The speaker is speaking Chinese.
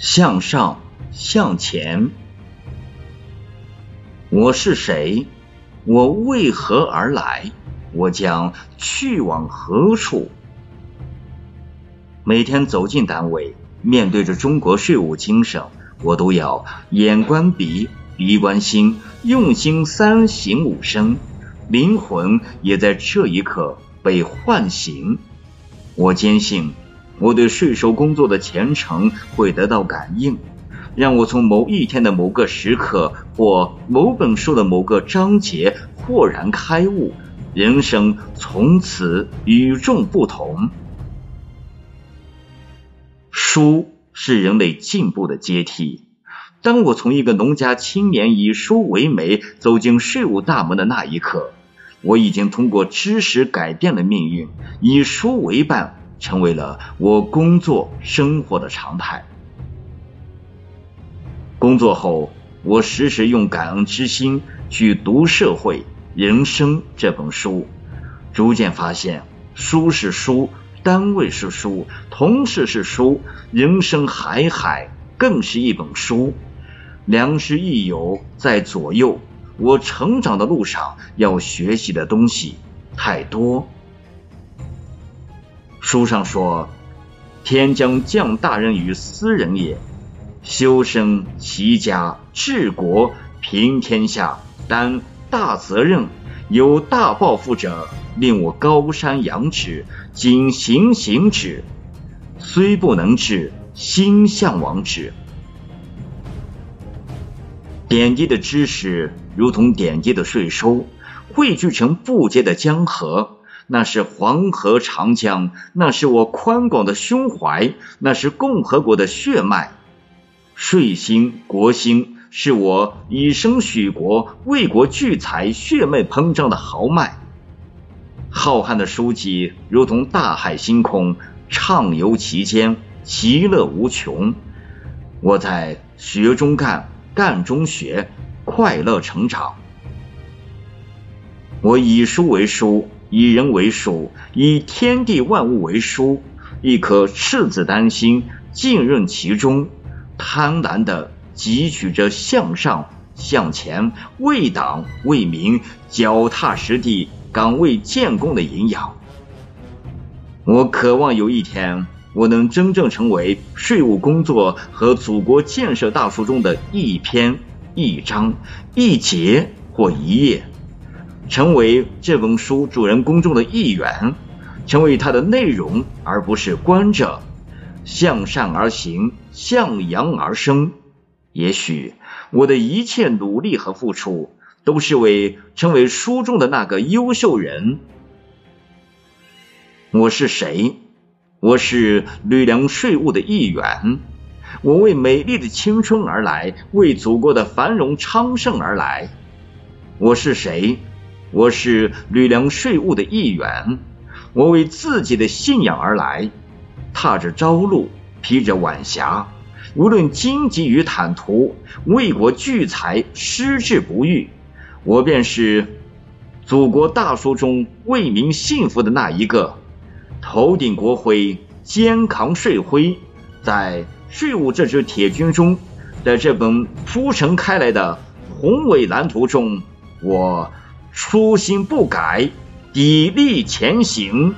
向上，向前。我是谁？我为何而来？我将去往何处？每天走进单位，面对着中国税务精神，我都要眼观鼻，鼻观心，用心三省吾身，灵魂也在这一刻被唤醒。我坚信，我对税收工作的虔诚会得到感应，让我从某一天的某个时刻或某本书的某个章节豁然开悟，人生从此与众不同。书是人类进步的阶梯。当我从一个农家青年以书为媒走进税务大门的那一刻，我已经通过知识改变了命运，以书为伴，成为了我工作生活的常态。工作后，我时时用感恩之心去读《社会人生》这本书，逐渐发现，书是书。单位是书，同事是书，人生海海更是一本书。良师益友在左右，我成长的路上要学习的东西太多。书上说：“天将降大任于斯人也，修身齐家治国平天下，担大责任，有大抱负者。”令我高山仰止，谨行行止，虽不能至，心向往之。点滴的知识如同点滴的税收，汇聚成不竭的江河。那是黄河长江，那是我宽广的胸怀，那是共和国的血脉。税兴国兴，是我以身许国、为国聚财、血脉膨胀的豪迈。浩瀚的书籍如同大海星空，畅游其间，其乐无穷。我在学中干，干中学，快乐成长。我以书为书，以人为书，以天地万物为书。一颗赤子丹心浸润其中，贪婪的汲取着向上向前，为党为民，脚踏实地。岗位建功的营养，我渴望有一天，我能真正成为税务工作和祖国建设大书中的一篇、一章、一节或一页，成为这本书主人公中的一员，成为它的内容，而不是观者。向善而行，向阳而生。也许我的一切努力和付出。都是为成为书中的那个优秀人。我是谁？我是吕梁税务的一员。我为美丽的青春而来，为祖国的繁荣昌盛而来。我是谁？我是吕梁税务的一员。我为自己的信仰而来，踏着朝露，披着晚霞，无论荆棘与坦途，为国聚财，矢志不渝。我便是祖国大书中为民幸福的那一个，头顶国徽，肩扛税徽，在税务这支铁军中，在这本铺陈开来的宏伟蓝图中，我初心不改，砥砺前行。